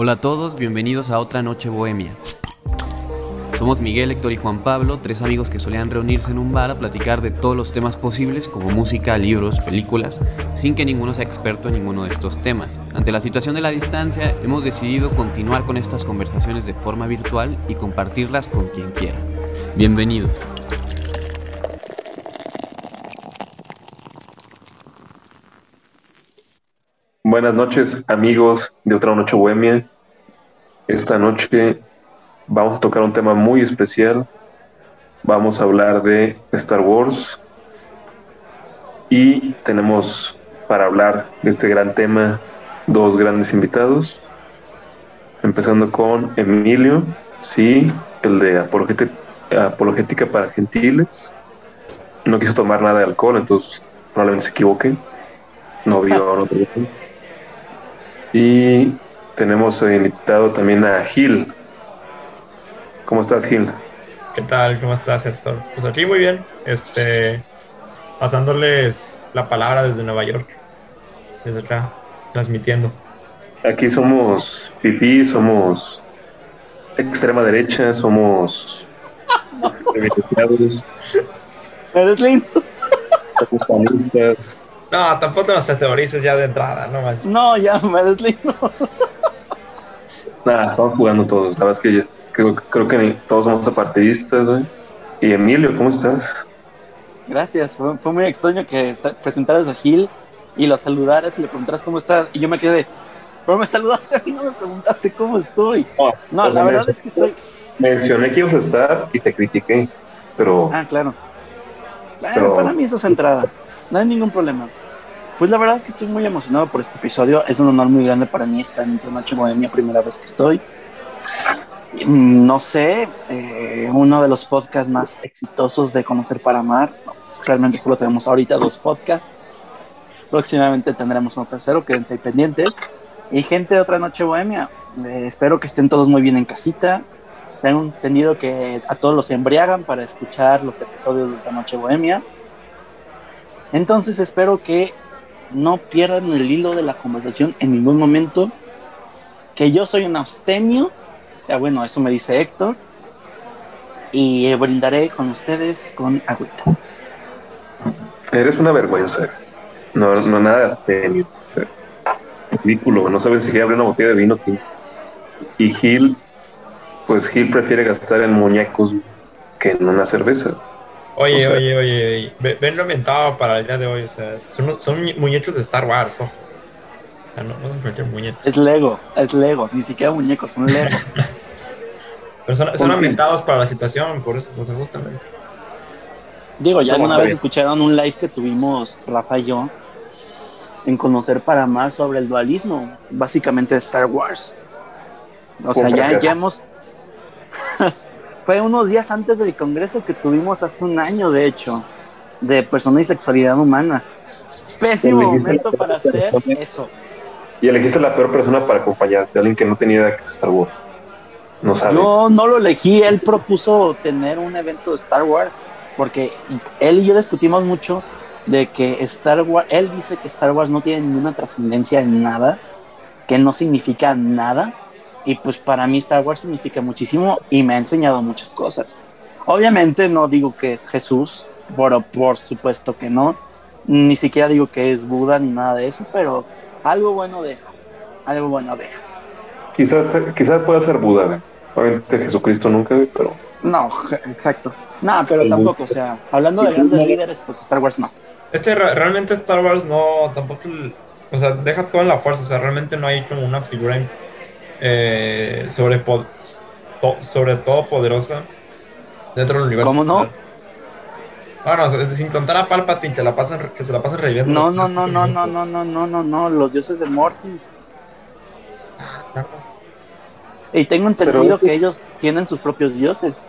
Hola a todos, bienvenidos a otra noche bohemia. Somos Miguel, Héctor y Juan Pablo, tres amigos que solían reunirse en un bar a platicar de todos los temas posibles, como música, libros, películas, sin que ninguno sea experto en ninguno de estos temas. Ante la situación de la distancia, hemos decidido continuar con estas conversaciones de forma virtual y compartirlas con quien quiera. Bienvenidos. Buenas noches, amigos de Otra Noche Bohemia. Esta noche vamos a tocar un tema muy especial. Vamos a hablar de Star Wars. Y tenemos para hablar de este gran tema dos grandes invitados. Empezando con Emilio, sí, el de Apologética para Gentiles. No quiso tomar nada de alcohol, entonces probablemente se equivoque. No vio otro. Y tenemos invitado también a Gil. ¿Cómo estás, Gil? ¿Qué tal? ¿Cómo estás, Héctor? Pues aquí muy bien. Este, pasándoles la palabra desde Nueva York. Desde acá, transmitiendo. Aquí somos fifí, somos extrema derecha, somos Eres lindo. No, tampoco nos teorices ya de entrada, no manches. No, ya me deslindo. Nada, estamos jugando todos. La verdad es que creo, creo que todos somos apartidistas, güey. Y Emilio, ¿cómo estás? Gracias, fue, fue, muy extraño que presentaras a Gil y lo saludaras y le preguntaras cómo estás. Y yo me quedé, pero me saludaste a mí, no me preguntaste cómo estoy. No, no pues la verdad es que estoy. Mencioné que ibas a estar y te critiqué, pero. Ah, claro. Bueno, para mí eso es entrada no hay ningún problema. Pues la verdad es que estoy muy emocionado por este episodio. Es un honor muy grande para mí estar en esta noche mi primera vez que estoy. Mm, no sé, eh, uno de los podcasts más exitosos de Conocer para Amar. Realmente solo tenemos ahorita dos podcasts. Próximamente tendremos un tercero, quédense ahí pendientes. Y gente de otra noche bohemia, eh, espero que estén todos muy bien en casita. Tengo entendido que a todos los embriagan para escuchar los episodios de otra noche bohemia. Entonces espero que no pierdan el hilo de la conversación en ningún momento. Que yo soy un abstemio. Ya bueno, eso me dice Héctor. Y brindaré con ustedes con agüita. Eres una vergüenza. No, no nada de abstemio. Ridículo. No sabes si abrir una botella de vino. Y Gil, pues Gil prefiere gastar en muñecos que en una cerveza. Oye, oye, oye, ven lo inventado para el día de hoy. O sea, son, son muñecos de Star Wars, ojo. O sea, no, no son cualquier muñeco. Es Lego, es Lego, ni siquiera muñecos, son Lego. Pero son, son ambientados para la situación, por eso, pues justamente. Digo, ya alguna vez escucharon un live que tuvimos Rafa y yo en conocer para más sobre el dualismo, básicamente de Star Wars. O sea, ya, ya hemos fue unos días antes del congreso que tuvimos hace un año, de hecho, de persona y sexualidad humana. Pésimo momento para hacer eso. Y elegiste la peor persona para acompañarte, alguien que no tenía idea que es Star Wars. No sabe. Yo no lo elegí, él propuso tener un evento de Star Wars, porque él y yo discutimos mucho de que Star Wars, él dice que Star Wars no tiene ninguna trascendencia en nada, que no significa nada, y pues para mí Star Wars significa muchísimo y me ha enseñado muchas cosas. Obviamente no digo que es Jesús, pero por supuesto que no. Ni siquiera digo que es Buda ni nada de eso, pero algo bueno deja. Algo bueno deja. Quizás, quizás pueda ser Buda, obviamente Jesucristo nunca, pero... No, exacto. Nada, pero tampoco, o sea, hablando de grandes líderes, pues Star Wars no. Este realmente Star Wars no, tampoco, o sea, deja todo en la fuerza, o sea, realmente no hay como una figura eh, sobre, sobre todo poderosa dentro del universo. ¿Cómo no? Bueno, sin contar a Palpatine, que, la pasan, que se la pasan reviviendo. No, no, no, no, no, no, no, no, no, no, los dioses de Mortis. Ah, y tengo entendido que ellos tienen sus propios dioses.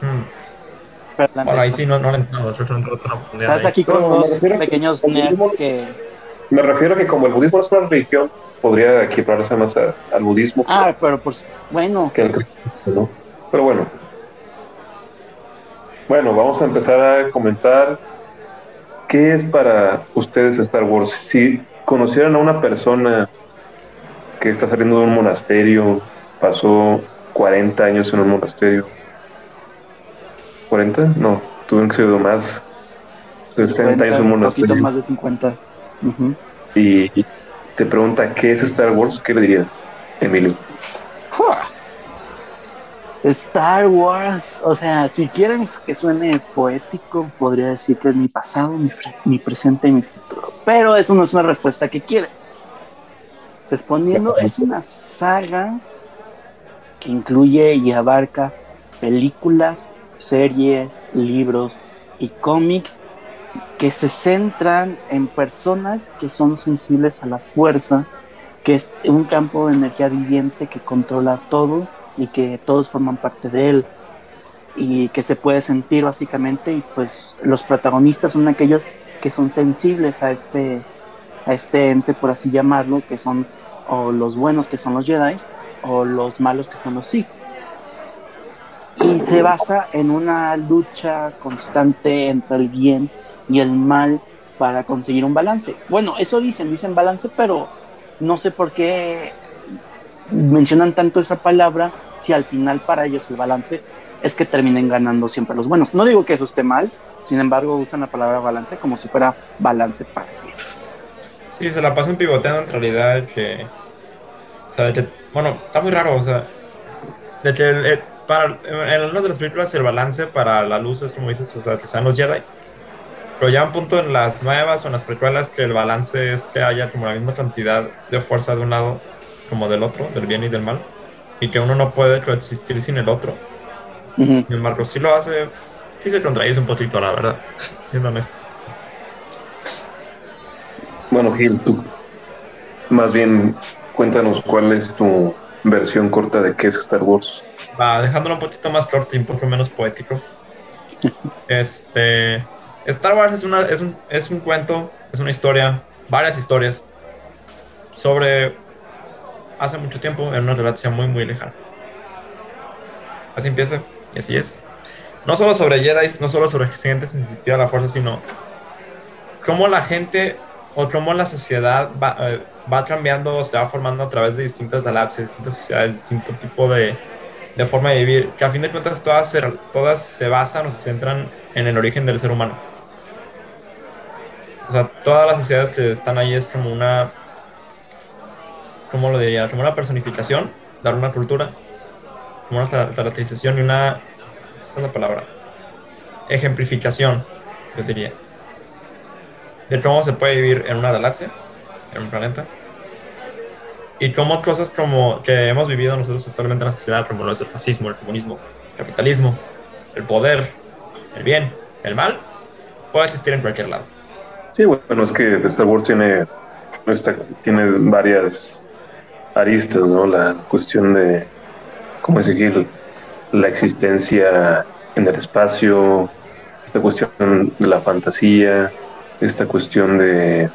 Hmm. Bueno, ahí sí no, no lo entiendo. Estás aquí con dos pequeños nerds que me refiero a que como el budismo no es una religión, podría equiparse más al budismo. Ah, pero pues bueno. ¿no? Pero bueno. Bueno, vamos a empezar a comentar qué es para ustedes Star Wars. Si conocieran a una persona que está saliendo de un monasterio, pasó 40 años en un monasterio. ¿40? No, tuvieron que ser más. 60 años en un monasterio. Un más de 50. Y, te pregunta, ¿qué es Star Wars? ¿Qué le dirías, Emilio? Star Wars, o sea, si quieren que suene poético, podría decir que es mi pasado, mi, presente y mi futuro. Pero eso no es una respuesta que quieres. Respondiendo, es una saga que incluye y abarca películas, series, libros y cómics que se centran en personas que son sensibles a la fuerza, que es un campo de energía viviente que controla todo y que todos forman parte de él y que se puede sentir básicamente y pues los protagonistas son aquellos que son sensibles a este a este ente por así llamarlo que son o los buenos que son los Jedi o los malos que son los Sith. Y se basa en una lucha constante entre el bien y el mal para conseguir un balance bueno eso dicen dicen balance pero no sé por qué mencionan tanto esa palabra si al final para ellos el balance es que terminen ganando siempre los buenos. No digo que eso esté mal, sin embargo usan la palabra balance como si fuera balance para ellos. Sí, se la pasan pivoteando en realidad que... Bueno, está muy raro, o sea, de que eh, para, en algunas de las películas el balance para la luz es como dices, o sea, que sean los Jedi. Pero ya un punto en las nuevas o en las precuelas que el balance es que haya como la misma cantidad de fuerza de un lado como del otro, del bien y del mal, y que uno no puede coexistir sin el otro. Y el Marcos sí lo hace, sí se contradice un poquito, la verdad, siendo honesto. Bueno, Gil, tú más bien cuéntanos cuál es tu versión corta de qué es Star Wars. Va, dejándolo un poquito más corto y un poco menos poético. este. Star Wars es, una, es, un, es un cuento, es una historia, varias historias sobre hace mucho tiempo en una relación muy, muy lejana. Así empieza y así es. No solo sobre Jedi, no solo sobre gente sensitiva a la fuerza, sino cómo la gente o cómo la sociedad va, eh, va cambiando, se va formando a través de distintas galaxias, distintas sociedades, distinto tipo de, de, forma de vivir, que a fin de cuentas todas se, todas se basan o se centran en el origen del ser humano. O sea, todas las sociedades que están ahí es como una ¿cómo lo diría? Como una personificación, dar una cultura, como una caracterización y una, una palabra, ejemplificación, yo diría, de cómo se puede vivir en una galaxia, en un planeta, y cómo cosas como que hemos vivido nosotros actualmente en la sociedad, como lo es el fascismo, el comunismo, el capitalismo, el poder, el bien, el mal, puede existir en cualquier lado. Sí, bueno, es que Star Wars tiene, tiene varias aristas, ¿no? La cuestión de, ¿cómo decir? La existencia en el espacio, esta cuestión de la fantasía, esta cuestión de,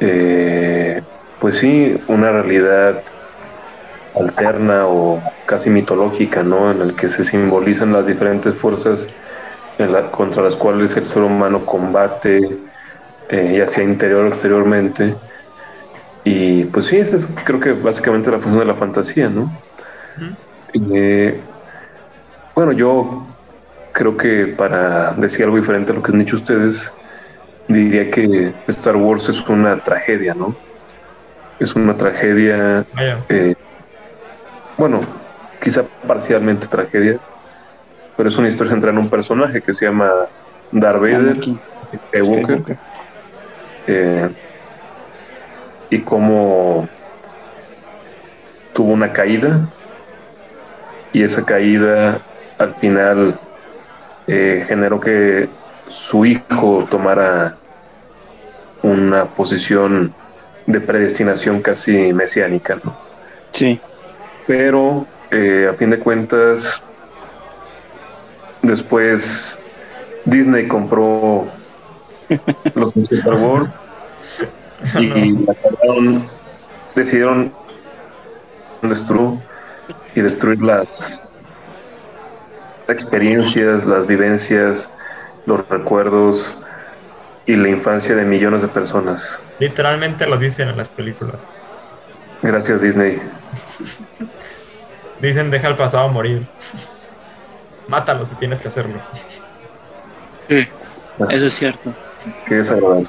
eh, pues sí, una realidad alterna o casi mitológica, ¿no? En el que se simbolizan las diferentes fuerzas contra las cuales el ser humano combate, eh, ya sea interior o exteriormente, y pues sí, esa es creo que básicamente la función de la fantasía, ¿no? Eh, bueno, yo creo que para decir algo diferente a lo que han dicho ustedes, diría que Star Wars es una tragedia, ¿no? Es una tragedia, eh, bueno, quizá parcialmente tragedia, pero es una historia centrada en un personaje que se llama Darth Vader, Skywalker. Eh, y cómo tuvo una caída y esa caída al final eh, generó que su hijo tomara una posición de predestinación casi mesiánica, ¿no? Sí. Pero eh, a fin de cuentas, después Disney compró los Star Wars y decidieron destruir y destruir las experiencias, las vivencias, los recuerdos y la infancia de millones de personas. Literalmente lo dicen en las películas. Gracias, Disney. Dicen, deja el pasado morir. Mátalo si tienes que hacerlo. Sí, eso es cierto. Qué desagradable.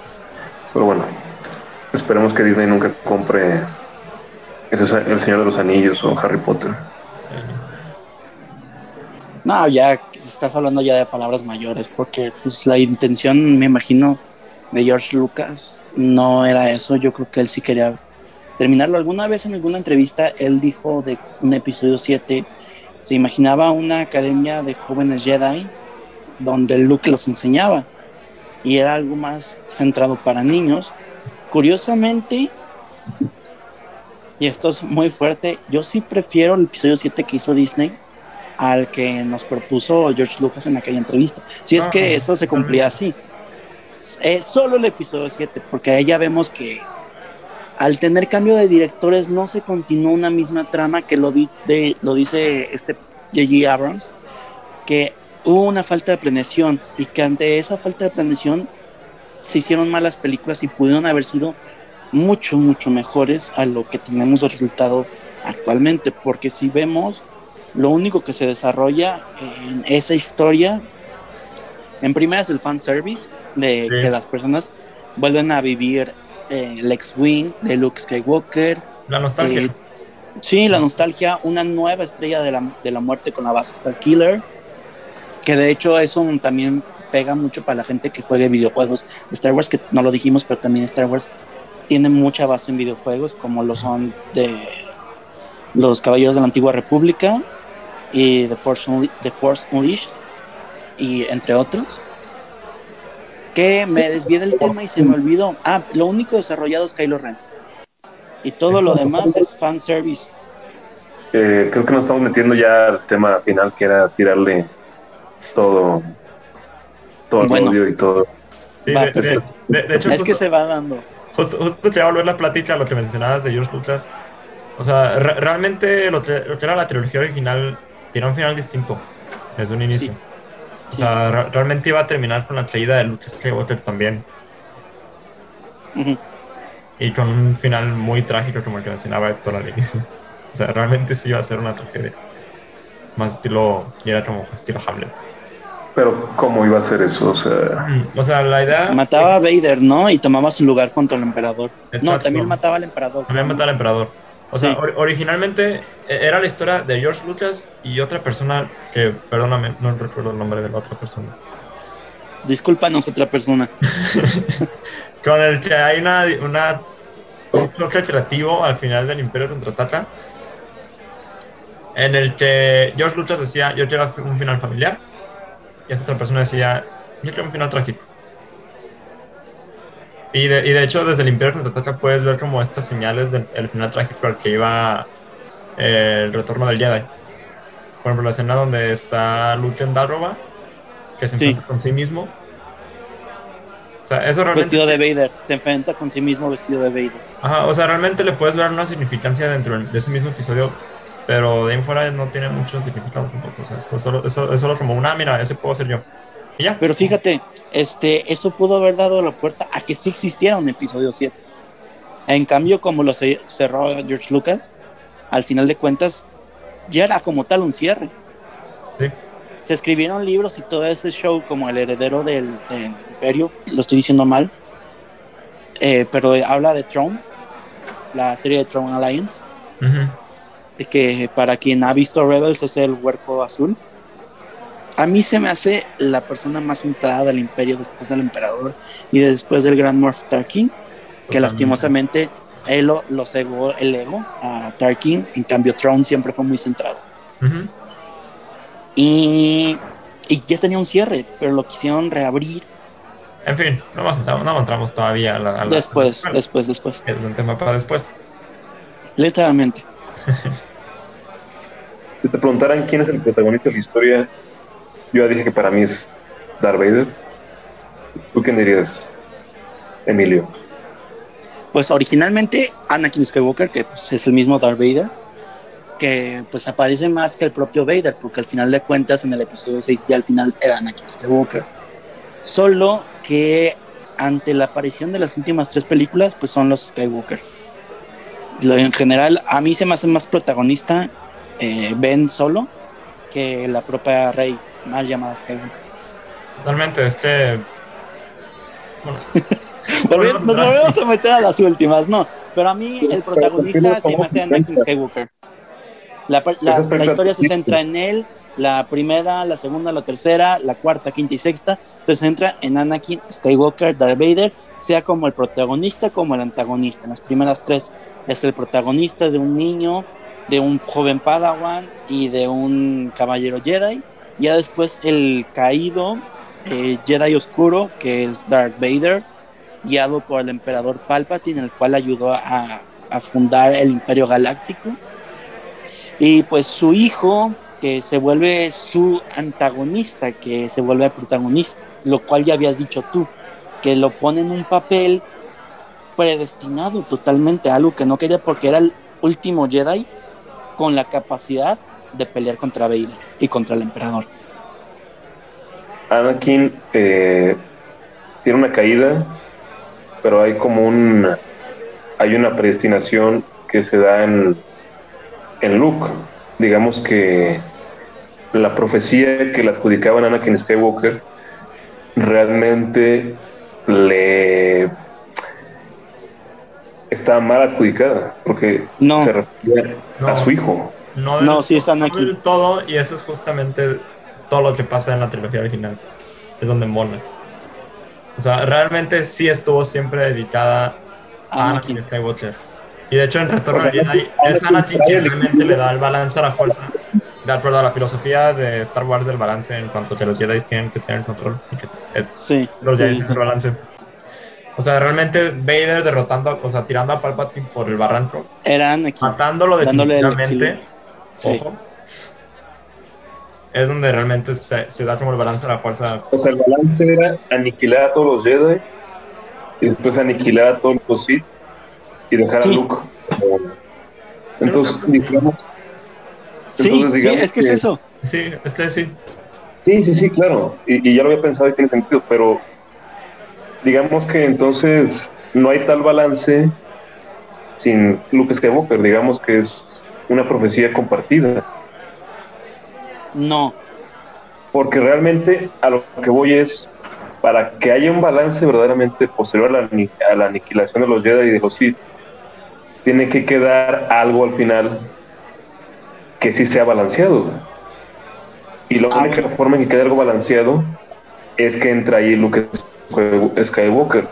Pero bueno, esperemos que Disney nunca compre El Señor de los Anillos o Harry Potter. No, ya estás hablando ya de palabras mayores, porque pues la intención, me imagino, de George Lucas no era eso. Yo creo que él sí quería terminarlo. Alguna vez en alguna entrevista él dijo de un episodio 7, se imaginaba una academia de jóvenes Jedi donde Luke los enseñaba y era algo más centrado para niños. Curiosamente, y esto es muy fuerte, yo sí prefiero el episodio 7 que hizo Disney al que nos propuso George Lucas en aquella entrevista. Si es que eso se cumplía así. Es solo el episodio 7, porque ahí ya vemos que al tener cambio de directores no se continúa una misma trama que lo, de, lo dice este J.G. Abrams, que hubo una falta de planeación y que ante esa falta de planeación se hicieron malas películas y pudieron haber sido mucho, mucho mejores a lo que tenemos el resultado actualmente, porque si vemos lo único que se desarrolla en esa historia, en primera es el fan service, de que las personas vuelven a vivir eh, el X-Wing de Luke Skywalker. La nostalgia. Eh, sí, la nostalgia, una nueva estrella de la, de la muerte con la base Star Killer, que de hecho eso también pega mucho para la gente que juegue videojuegos de Star Wars, que no lo dijimos, pero también Star Wars tiene mucha base en videojuegos, como lo son de los Caballeros de la Antigua República, y The Force, The Force Unleashed, y entre otros, que me desvié del tema y se me olvidó. Ah, lo único desarrollado es Kylo Ren. Y todo lo demás es fan service. Eh, creo que nos estamos metiendo ya al tema final, que era tirarle todo, todo el audio y todo. Sí, de, hecho, es que se va dando. Justo, justo quería volver la plática a lo que mencionabas de George Lucas. O sea, realmente lo que, lo que, era la trilogía original tiene un final distinto desde un inicio. O sea, realmente iba a terminar con la traída de Luke Skywalker también. Y con un final muy trágico, como el que mencionaba Héctor al inicio. O sea, realmente sí iba a ser una tragedia. Más estilo, y era como estilo Hamlet. Pero, ¿cómo iba a ser eso? O sea, o sea la idea. Mataba a Vader, ¿no? Y tomaba su lugar contra el emperador. No, también mataba al emperador. También mataba al emperador. O sea, originalmente e-, era la historia de George Lucas y otra persona que, perdóname, no recuerdo el nombre de la otra persona. Discúlpanos, otra persona. Con el que hay una, una un choque creativo al final del Imperio contraataca. En el que George Lucas decía, yo quiero un final familiar. Y esa otra persona decía, yo quiero un final trágico. Y de, y de hecho, desde el Imperio Contraataca puedes ver como estas señales del final trágico al que iba eh, el retorno del Jedi. Por ejemplo, la escena donde está Luke en Darroba, que se enfrenta con sí mismo. O sea, eso realmente... Vestido de Vader, se enfrenta con sí mismo vestido de Vader. Ajá, o sea, realmente le puedes ver una significancia dentro de ese mismo episodio, pero de ahí en fuera no tiene mucho significado tampoco. O sea, es solo, es solo como una, ah, mira, ese puedo ser yo. Pero fíjate, este, eso pudo haber dado la puerta a que sí existiera un episodio 7. En cambio, como lo cerró George Lucas, al final de cuentas, ya era como tal un cierre. Sí. Se escribieron libros y todo ese show como el heredero del, imperio, lo estoy diciendo mal, eh, pero habla de Tron, la serie de Tron Alliance, de que para quien ha visto Rebels es el huerco azul a mí se me hace la persona más entrada del imperio después del emperador y después del gran Morph Tarkin, que lastimosamente él lo, cegó el ego a Tarkin, en cambio Tron siempre fue muy centrado. y, ya tenía un cierre, pero lo quisieron reabrir. En fin, no, no entramos todavía a la... después, después, después. Es un tema para después. Literalmente. si te preguntaran quién es el protagonista de la historia, yo ya dije que para mí es Darth Vader. ¿Tú quién dirías, Emilio? Pues originalmente Anakin Skywalker, que pues, es el mismo Darth Vader, que pues aparece más que el propio Vader, porque al final de cuentas en el episodio 6 ya al final era Anakin Skywalker. Solo que ante la aparición de las últimas tres películas, pues son los Skywalker. en general, a mí se me hace más protagonista eh, Ben solo que la propia Rey, más llamada Skywalker. Totalmente, es que. Bueno. nos volvemos a meter a las últimas, no. Pero a mí el protagonista se me hace Anakin Skywalker. La, la historia se centra en él, la primera, la segunda, la tercera, la cuarta, quinta y sexta se centra en Anakin Skywalker, Darth Vader, sea como el protagonista como el antagonista. En las primeras tres es el protagonista de un niño, de un joven Padawan y de un caballero Jedi. Ya después el caído eh, Jedi oscuro, que es Darth Vader, guiado por el emperador Palpatine, el cual ayudó a, a fundar el Imperio Galáctico. Y pues su hijo, que se vuelve su antagonista, que se vuelve protagonista, lo cual ya habías dicho tú, que lo pone en un papel predestinado totalmente a algo que no quería porque era el último Jedi con la capacidad de pelear contra Vader y contra el emperador. Anakin eh, tiene una caída, pero hay como un hay una predestinación que se da en, en Luke. Digamos que la profecía que le adjudicaban a Anakin Skywalker realmente le estaba mal adjudicada porque se refiere a su hijo. No, no sí es Anakin. todo y eso es justamente todo lo que pasa en la trilogía original. Es donde mona. O sea, realmente sí estuvo siempre dedicada a Anakin, Skywalker. Y de hecho en Retorno es Anakin quien realmente le da el balance a la fuerza de acuerdo a la filosofía de Star Wars del balance en cuanto que los Jedi tienen que tener control y que eh, sí, los Jedi tienen el balance. O sea, realmente Vader derrotando, o sea, tirando a Palpatine por el barranco. Eran Matándolo definitivamente. Ojo. Es donde realmente se, se, da como el balance a la fuerza. O sea, el balance era aniquilar a todos los Jedi y después aniquilar a todos los Sith y dejar a Luke. Entonces, digamos, sí, sí, es que, es eso. Sí, es que sí. Sí, sí, sí, claro. Y, ya lo había pensado y tiene sentido, pero digamos que entonces no hay tal balance sin Luke Skywalker. Digamos que es una profecía compartida. No. Porque realmente a lo que voy es, para que haya un balance verdaderamente posterior a la, a la aniquilación de los Jedi y de los Sith, tiene que quedar algo al final que sí sea balanceado. Y la ah, única forma en que quede algo balanceado es que entra ahí Luke Skywalker.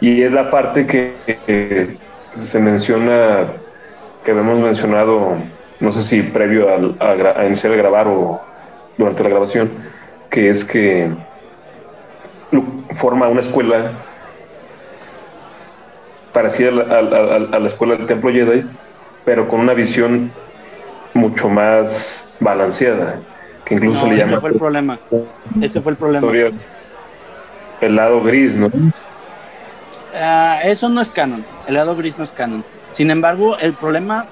Y es la parte que, se menciona, que habíamos mencionado, no sé si previo a, a, iniciar a grabar o durante la grabación, que es que forma una escuela parecida a la, a la escuela del Templo Jedi, pero con una visión mucho más balanceada, que incluso le llama... Ese fue el problema. Ese fue el problema. El lado gris, ¿no? Ah, eso no es canon. El lado gris no es canon. Sin embargo, el problema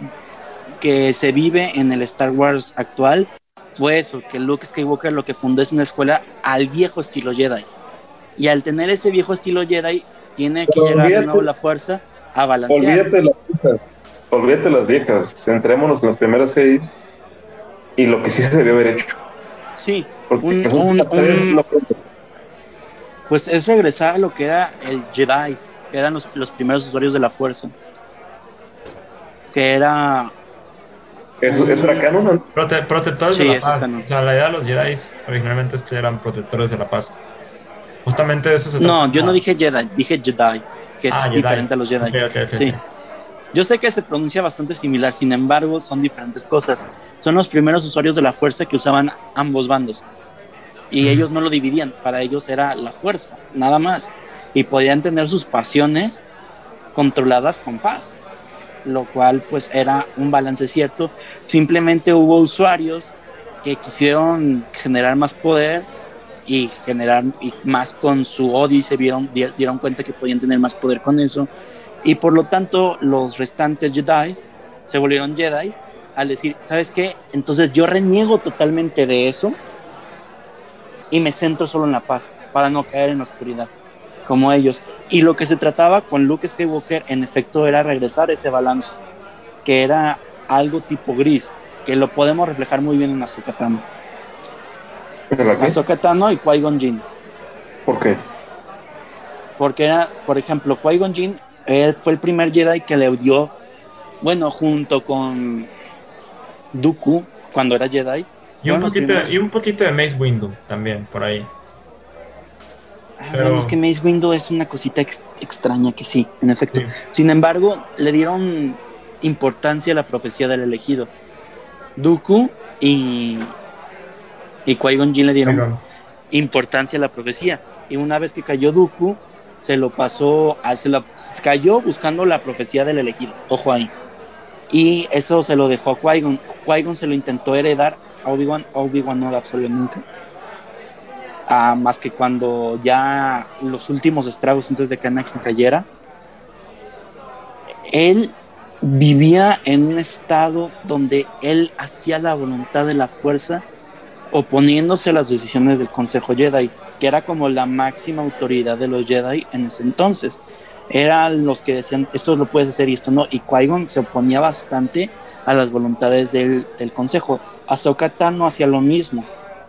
que se vive en el Star Wars actual fue eso, que Luke Skywalker lo que fundó es una escuela al viejo estilo Jedi. Y al tener ese viejo estilo Jedi, tiene que llegar de nuevo la fuerza a balancear. Olvídate la olvídate las viejas, centrémonos en las primeras seis y lo que sí se debió haber hecho. Sí, pues es regresar a lo que era el Jedi, que eran los, primeros usuarios de la fuerza. Que era. ¿Eso, era canon? protectores de la paz. O sea, la idea de los Jedi originalmente es que eran protectores de la paz. Justamente eso se No, yo no dije Jedi, dije Jedi, que es ah, diferente a los Jedi. sí. Yo sé que se pronuncia bastante similar, sin embargo, son diferentes cosas. Son los primeros usuarios de la fuerza que usaban ambos bandos. Y ellos no lo dividían, para ellos era la fuerza, nada más. Y podían tener sus pasiones controladas con paz, lo cual pues era un balance cierto. Simplemente hubo usuarios que quisieron generar más poder y generar más con su odio y se vieron, dieron cuenta que podían tener más poder con eso y por lo tanto, los restantes Jedi se volvieron Jedi al decir, ¿sabes qué? Entonces yo reniego totalmente de eso y me centro solo en la paz para no caer en la oscuridad, como ellos. Y lo que se trataba con Luke Skywalker, en efecto, era regresar ese balance. que era algo tipo gris, que lo podemos reflejar muy bien en Ahsoka Tano. Ahsoka Tano y Qui-Gon Jinn. ¿Por qué? Porque era, por ejemplo, Qui-Gon Jinn, él fue el primer Jedi que le dio, bueno, junto con Dooku, cuando era Jedi. Y un, poquito, y un poquito de Mace Windu también, por ahí. Ah, Pero... es que Mace Windu es una cosita extraña que sí, en efecto. Sin embargo, le dieron importancia a la profecía del elegido. Dooku y, y Qui-Gon Jinn le dieron importancia a la profecía. Y una vez que cayó Dooku, se lo pasó, a, se, la, cayó buscando la profecía del elegido. Ojo ahí. Y eso se lo dejó a Qui-Gon. Qui-Gon se lo intentó heredar a Obi-Wan. Obi-Wan no lo absorbió nunca. Más que cuando ya los últimos estragos antes de que Anakin cayera, él vivía en un estado donde él hacía la voluntad de la fuerza oponiéndose a las decisiones del Consejo Jedi, que era como la máxima autoridad de los Jedi en ese entonces. Eran los que decían, esto lo puedes hacer y esto no, y Qui-Gon se oponía bastante a las voluntades del, del Consejo. Ahsoka Tano hacía lo mismo,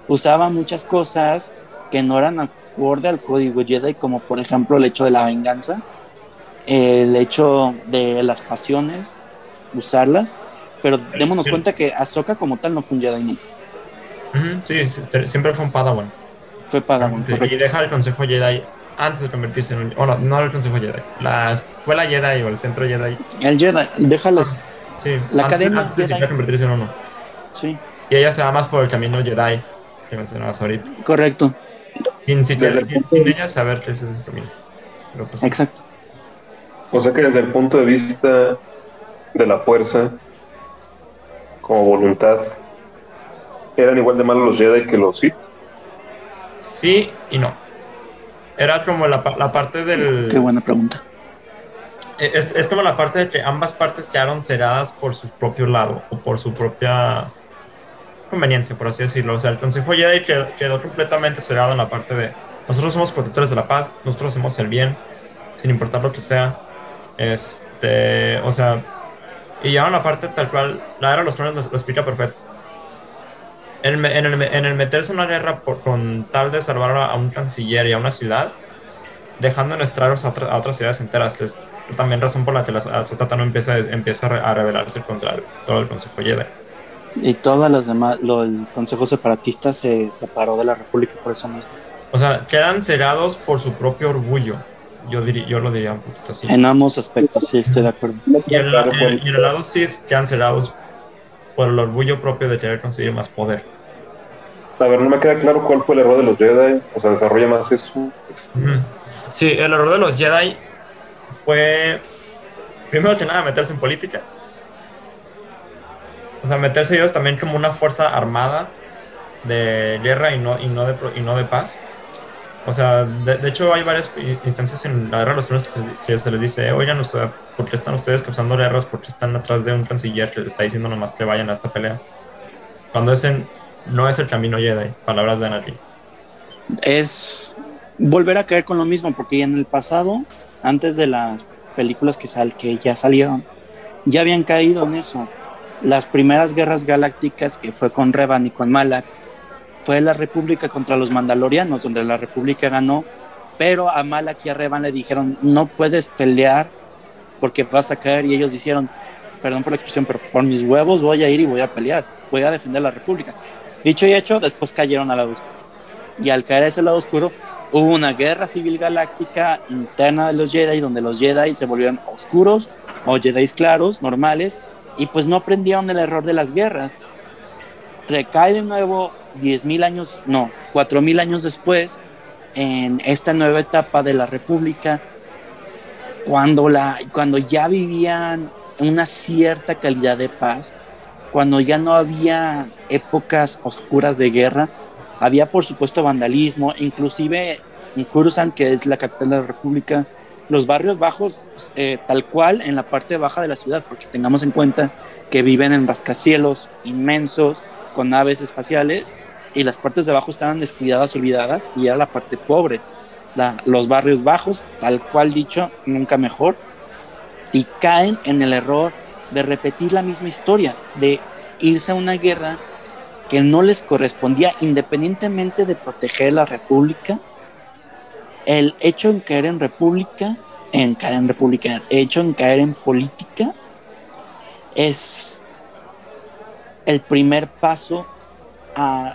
usaba muchas cosas que no eran acorde al código Jedi, como por ejemplo el hecho de la venganza, el hecho de las pasiones, usarlas, pero démonos cuenta que Ahsoka como tal no fue un Jedi sí, siempre fue un Padawan. Fue Padawan, Y deja el Consejo Jedi antes de convertirse en un... O no, el Consejo Jedi, la Escuela Jedi o el Centro Jedi. El Jedi, déjalas. sí, la Academia antes de convertirse en uno. Sí. Y ella se va más por el camino Jedi que mencionabas ahorita. Correcto. Sin, sin, sin ella saber que ese es el camino. Pues, Exacto. O sea que desde el punto de vista de la fuerza, como voluntad, ¿eran igual de malos los Jedi que los Sith? Sí y no. Era como la, la parte del... Qué buena pregunta. E, es, es, como la parte de que ambas partes quedaron cerradas por su propio lado o por su propia conveniencia, por así decirlo. O sea, el Consejo Jedi quedó, quedó completamente cerrado en la parte de nosotros somos protectores de la paz, nosotros hacemos el bien, sin importar lo que sea. Este, o sea, y ya la parte tal cual, la era de los tronos lo, explica perfecto. En, en, el, en el, meterse en una guerra por, con tal de salvar a un canciller y a una ciudad, dejando en estragos a, a otras ciudades enteras. Es también razón por la que la Azotata no empieza, empieza a rebelarse contra todo el Consejo Jedi. Y todas las demás, lo, el Consejo Separatista se separó de la República por eso mismo. O sea, quedan cegados por su propio orgullo. Yo, diría, yo lo diría un poquito así. En ambos aspectos, sí, estoy de acuerdo. Y en, el lado Sith quedan cegados por el orgullo propio de querer conseguir más poder. A ver, no me queda claro cuál fue el error de los Jedi. O sea, desarrolla más eso. Sí, el error de los Jedi fue, primero que nada, meterse en política. O sea, meterse ellos también como una fuerza armada de guerra y no, y no, de, y no de paz. O sea, de, hecho hay varias instancias en la guerra de los tronos que se, les dice, oigan, o sea, ¿por qué están ustedes causando guerras? ¿Por qué están atrás de un canciller que les está diciendo nomás que vayan a esta pelea? Cuando ese no es el camino Jedi, palabras de Anakin. Es volver a caer con lo mismo, porque en el pasado, antes de las películas que, sal, que ya salieron, ya habían caído en eso. Las primeras guerras galácticas, que fue con Revan y con Malak, fue la República contra los Mandalorianos, donde la República ganó, pero a Malak y a Revan le dijeron, no puedes pelear porque vas a caer, y ellos dijeron, perdón por la expresión, pero por mis huevos voy a ir y voy a pelear, voy a defender la República. Dicho y hecho, después cayeron al lado oscuro. Y al caer a ese lado oscuro, hubo una guerra civil galáctica interna de los Jedi, donde los Jedi se volvieron oscuros o Jedi claros, normales, y pues no aprendieron el error de las guerras. Recae de nuevo 10.000 años, no, 4.000 años después, en esta nueva etapa de la República, cuando, la, cuando ya vivían una cierta calidad de paz, cuando ya no había épocas oscuras de guerra, había por supuesto vandalismo, inclusive en Coruscant, que es la capital de la República, los barrios bajos, eh, tal cual en la parte baja de la ciudad, porque tengamos en cuenta que viven en rascacielos inmensos, con naves espaciales, y las partes de abajo estaban descuidadas, olvidadas, y era la parte pobre. los barrios bajos, tal cual dicho, nunca mejor, y caen en el error de repetir la misma historia, de irse a una guerra que no les correspondía independientemente de proteger la república, el hecho en caer en república, en caer en república, hecho en caer en política es el primer paso a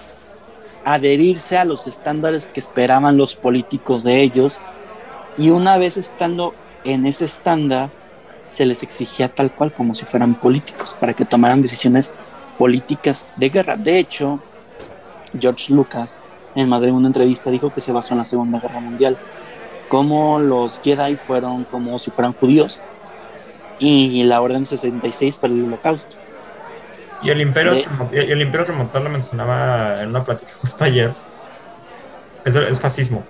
adherirse a los estándares que esperaban los políticos de ellos y una vez estando en ese estándar se les exigía tal cual como si fueran políticos para que tomaran decisiones políticas de guerra. De hecho, George Lucas en más de una entrevista dijo que se basó en la Segunda Guerra Mundial, como los Jedi fueron como si fueran judíos y la Orden 66 fue el holocausto. Y el Imperio, el Imperio Remontal lo mencionaba en una plática justo ayer. Es, es fascismo.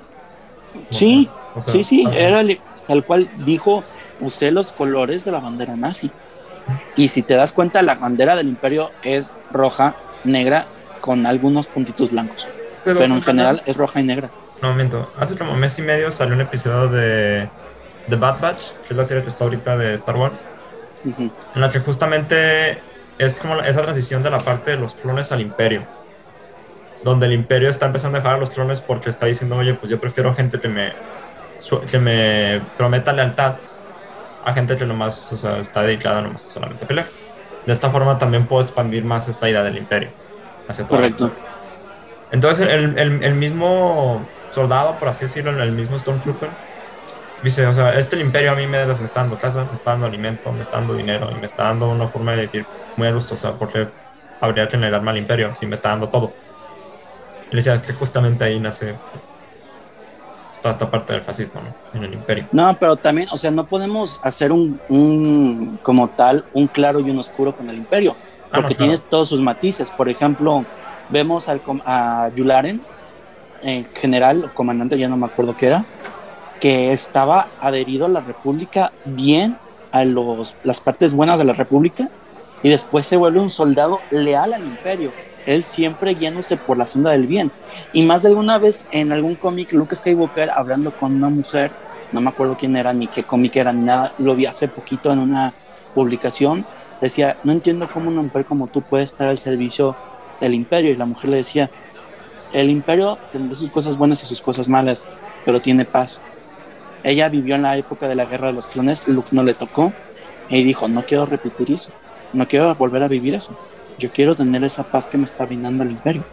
Sí, sí, sí, era tal cual dijo, usé los colores de la bandera nazi. Y si te das cuenta, la bandera del imperio es roja, negra, con algunos puntitos blancos. Pero en general es roja y negra. No, miento. Hace como mes y medio salió un episodio de The Bad Batch, que es la serie que está ahorita de Star Wars, en la que justamente es como esa transición de la parte de los clones al imperio. Donde el imperio está empezando a dejar a los clones porque está diciendo, oye, pues yo prefiero gente que me, que me prometa lealtad a gente que nomás o sea, está dedicada nomás a solamente pelear. De esta forma también puedo expandir más esta idea del imperio. Hacia Correcto. Entonces el, el, el, mismo soldado, por así decirlo, el mismo Stormtrooper, dice, o sea, este el imperio a mí me, me está dando casa, me está dando alimento, me está dando dinero y me está dando una forma de vivir muy a gusto. O sea, porque habría que negarme al imperio si me está dando todo. Y le decía, es que justamente ahí nace toda esta parte del fascismo, ¿no? En el imperio. No, pero también, o sea, no podemos hacer un, un como tal, un claro y un oscuro con el imperio, ah, porque tiene todos sus matices. Por ejemplo, vemos al, a Yularen, en general, o comandante, ya no me acuerdo qué era, que estaba adherido a la República bien a los, las partes buenas de la República y después se vuelve un soldado leal al imperio él siempre guiándose por la senda del bien. Y más de alguna vez en algún cómic, Luke Skywalker hablando con una mujer, no me acuerdo quién era, ni qué cómic era, ni nada, lo vi hace poquito en una publicación, decía, no entiendo cómo una mujer como tú puede estar al servicio del imperio. Y la mujer le decía, el imperio tendrá sus cosas buenas y sus cosas malas, pero tiene paz. Ella vivió en la época de la guerra de los clones, Luke no le tocó, y dijo, no quiero repetir eso, no quiero volver a vivir eso. Yo quiero tener esa paz que me está brindando el imperio.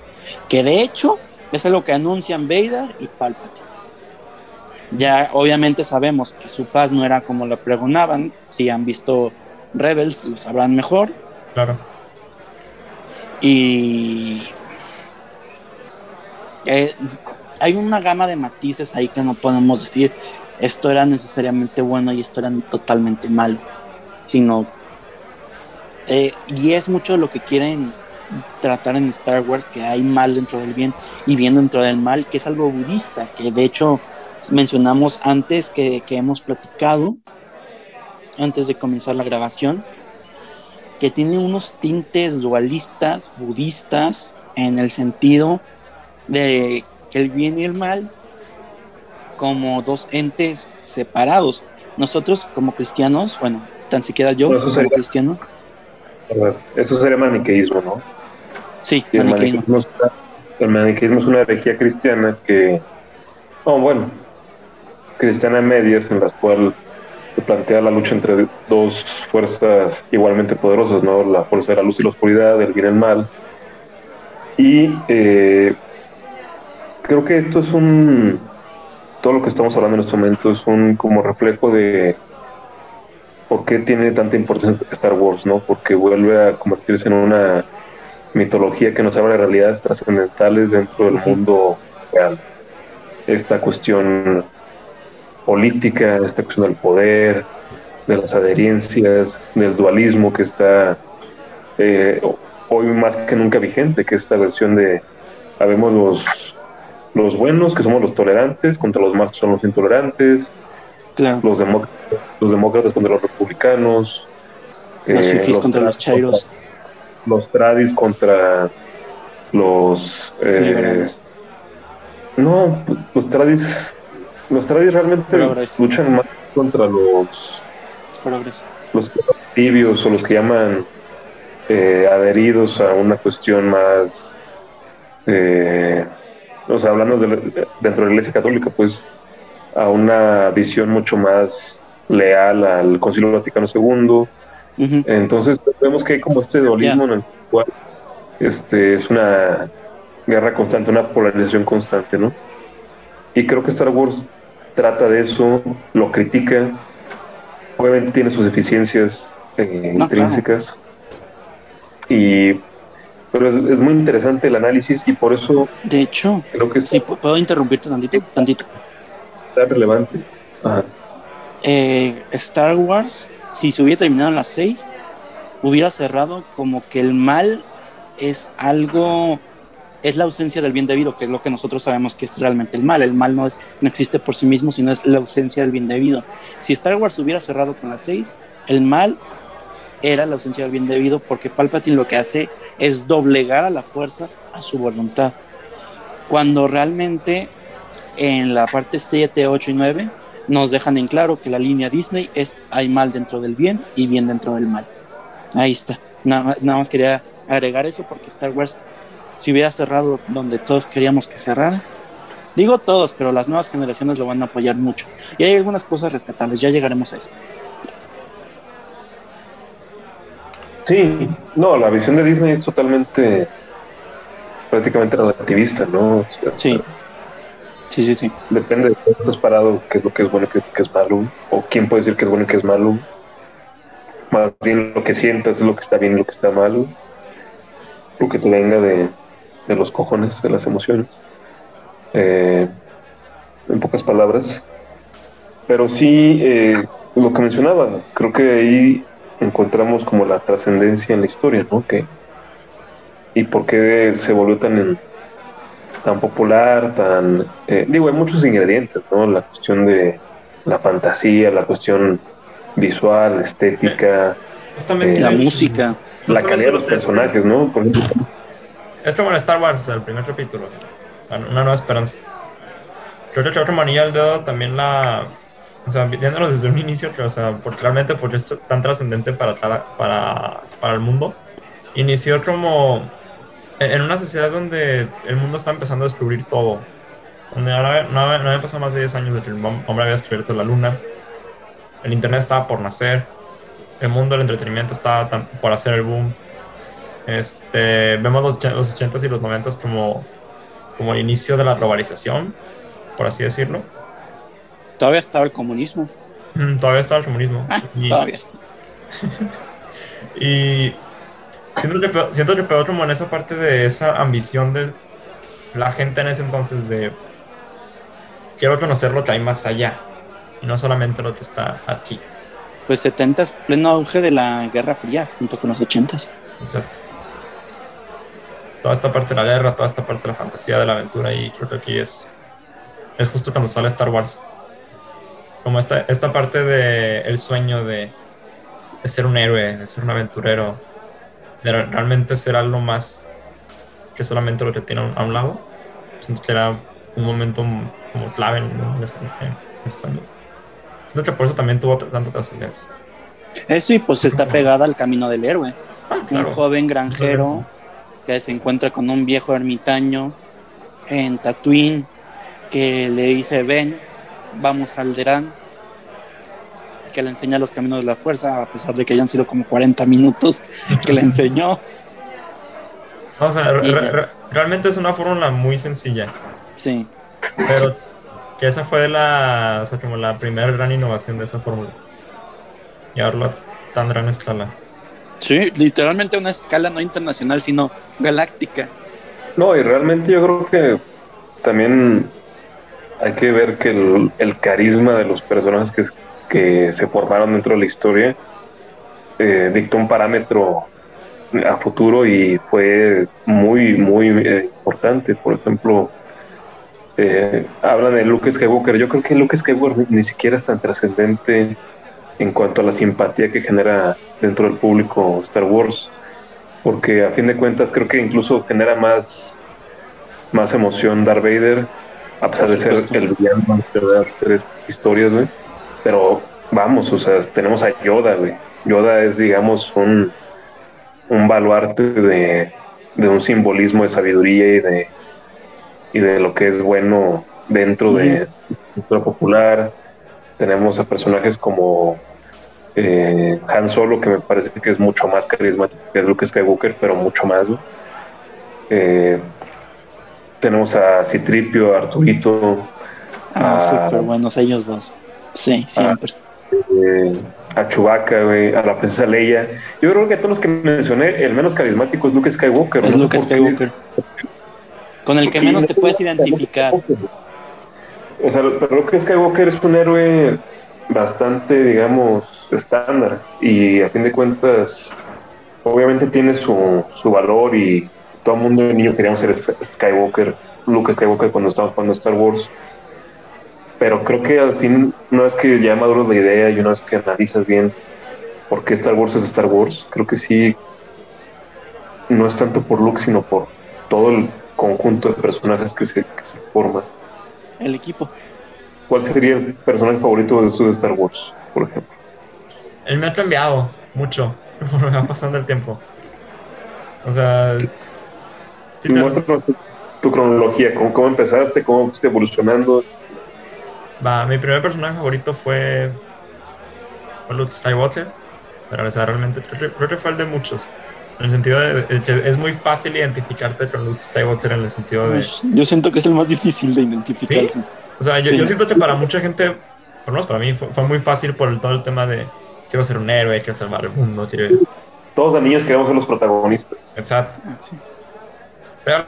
Que de hecho es algo que anuncian Vader y Palpatine. Ya obviamente sabemos que su paz no era como la pregonaban. Si han visto Rebels, lo sabrán mejor. Claro. Y eh, hay una gama de matices ahí que no podemos decir esto era necesariamente bueno y esto era totalmente malo, sino eh, y es mucho lo que quieren tratar en Star Wars, que hay mal dentro del bien y bien dentro del mal, que es algo budista, que de hecho mencionamos antes que, que hemos platicado, antes de comenzar la grabación, que tiene unos tintes dualistas, budistas, en el sentido de el bien y el mal como dos entes separados. Nosotros como cristianos, bueno, tan siquiera yo como cristiano, eso sería maniqueísmo, ¿no? Sí, el maniqueísmo. el maniqueísmo es una herejía cristiana que, oh, bueno, cristiana medias, en las cuales plantea la lucha entre dos fuerzas igualmente poderosas, ¿no? La fuerza de la luz y la oscuridad, el bien y el mal. Y eh, creo que esto es un. Todo lo que estamos hablando en este momento es un como reflejo de por qué tiene tanta importancia Star Wars, ¿no? Porque vuelve a convertirse en una mitología que nos habla de realidades trascendentales dentro del mundo real. Esta cuestión política, esta cuestión del poder, de las adherencias, del dualismo que está eh, hoy más que nunca vigente, que es esta versión de, sabemos los, los buenos, que somos los tolerantes, contra los más son los intolerantes, los, demócratas, contra los republicanos. Los eh, contra los chairos. Los tradis contra los... Eh, no, los tradis... Los tradis realmente luchan más contra los... los tibios o los que llaman eh, adheridos a una cuestión más, eh, o sea, hablando dentro de la Iglesia Católica, pues a una visión mucho más leal al Concilio Vaticano II. Entonces vemos que hay como este dualismo en el cual este, es una guerra constante, una polarización constante, ¿no? Y creo que Star Wars trata de eso, lo critica, obviamente tiene sus deficiencias eh, intrínsecas, y pero es, muy interesante el análisis y por eso de hecho creo que sí puedo interrumpirte tantito tantito. está relevante. Eh, Star Wars si se hubiera terminado en las 6 hubiera cerrado como que el mal es algo es la ausencia del bien debido, que es lo que nosotros sabemos que es realmente el mal. El mal no, es, no existe por sí mismo, sino es la ausencia del bien debido. Si Star Wars hubiera cerrado con las 6, el mal era la ausencia del bien debido, porque Palpatine lo que hace es doblegar a la fuerza a su voluntad. Cuando realmente en la parte 7, 8 y 9 nos dejan en claro que la línea Disney es hay mal dentro del bien y bien dentro del mal. Ahí está. Nada, más quería agregar eso porque Star Wars, si hubiera cerrado donde todos queríamos que cerrara, digo todos, pero las nuevas generaciones lo van a apoyar mucho. Y hay algunas cosas rescatables, ya llegaremos a eso. Sí, no, la visión de Disney es totalmente, prácticamente relativista, ¿no? sí. Sí, sí, sí. Depende de dónde estás parado, qué es lo que es bueno y qué es malo, o quién puede decir qué es bueno y qué es malo. Más bien lo que sientas es lo que está bien y lo que está malo. Lo que te venga de, los cojones, de las emociones. Eh, en pocas palabras. Pero sí, eh, lo que mencionaba, creo que ahí encontramos como la trascendencia en la historia, ¿no? Que, y por qué se volvió tan, tan popular, tan... Eh, digo, hay muchos ingredientes, ¿no? La cuestión de la fantasía, la cuestión visual, estética. Justamente la música. La calidad de los personajes, ¿no? Por ejemplo. Es como en Star Wars, el primer capítulo. Una nueva esperanza. Creo que otro manilla el dedo también la, o sea, viéndonos desde un inicio, o sea, porque realmente porque es tan trascendente para, para, para el mundo, inició como en una sociedad donde el mundo está empezando a descubrir todo, donde ahora no, había pasado más de 10 años de que el hombre había descubierto la luna, el internet estaba por nacer, el mundo del entretenimiento estaba por hacer el boom. Este, vemos los, los 80s y los 90s como, como el inicio de la globalización, por así decirlo Todavía estaba el comunismo. Mm, todavía estaba el comunismo. Ah, todavía está. y siento que, siento que como en esa parte de esa ambición de la gente en ese entonces de quiero conocer lo que hay más allá y no solamente lo que está aquí. Pues 70 es pleno auge de la Guerra Fría junto con los 80 Exacto. Toda esta parte de la guerra, toda esta parte de la fantasía, de la aventura y creo que aquí es es justo cuando sale Star Wars como esta, esta parte de el sueño de, ser un héroe, de ser un aventurero, de realmente ser algo más que solamente lo que tiene a un lado. Siento que era un momento como clave en, esos años. Siento que por eso también tuvo tanta trascendencia. Eso y pues está pegada al camino del héroe. Ah, un joven granjero que se encuentra con un viejo ermitaño en Tatooine que le dice, ven, vamos al Derán, que le enseña los caminos de la fuerza, a pesar de que hayan sido como 40 minutos que le enseñó. O sea, realmente es una fórmula muy sencilla. Sí. Pero que esa fue la, o sea, como la primera gran innovación de esa fórmula. Y ahora tan gran escala. Sí, literalmente una escala no internacional, sino galáctica. No, y realmente yo creo que también hay que ver que el, carisma de los personajes que, que, se formaron dentro de la historia eh, dictó un parámetro a futuro y fue muy, muy eh, importante. Por ejemplo, eh, hablan de Luke Skywalker. Yo creo que Luke Skywalker ni siquiera es tan trascendente en cuanto a la simpatía que genera dentro del público Star Wars, porque a fin de cuentas creo que incluso genera más, más emoción Darth Vader a pesar de ser el villano de las tres historias, güey. Pero vamos, o sea, tenemos a Yoda, güey. Yoda es, digamos, un, un baluarte de, un simbolismo de sabiduría y de, y de lo que es bueno dentro de la cultura popular. Tenemos a personajes como eh, Han Solo, que me parece que es mucho más carismático que Luke Skywalker, pero mucho más. Eh, tenemos a Citripio, a Arturito. Ah, a, súper buenos ellos dos. Sí, siempre. Eh, a Chewbacca, a la princesa Leia. Yo creo que todos los que mencioné, el menos carismático es Luke Skywalker. Es Luke Skywalker. Con el que menos te puedes identificar. O sea, pero Luke Skywalker es un héroe bastante, digamos, estándar y a fin de cuentas, obviamente tiene su, su valor y todo el mundo de niño queríamos ser Skywalker, Luke Skywalker cuando estábamos jugando Star Wars pero creo que al fin, una vez que ya maduras la idea y una vez que analizas bien por qué Star Wars es Star Wars, creo que sí, no es tanto por Luke, sino por todo el conjunto de personajes que se, que se forman. El equipo. ¿Cuál sería el personaje favorito de, de Star Wars, por ejemplo? El me ha cambiado mucho, va pasando el tiempo. O sea, tu, cronología, ¿cómo, cómo empezaste, cómo fuiste evolucionando, Va, mi primer personaje favorito fue, Luke Skywalker, pero o sea, realmente creo que fue el de muchos. En el sentido de, que es muy fácil identificarte con Luke Skywalker en el sentido de... Yo siento que es el más difícil de identificarse. O sea, yo, siento que para mucha gente, por lo menos para mí, fue, muy fácil por todo el tema de quiero ser un héroe, quiero salvar el mundo, quiero... Todos de niños queremos ser los protagonistas. Exacto. Ah, sí. Pero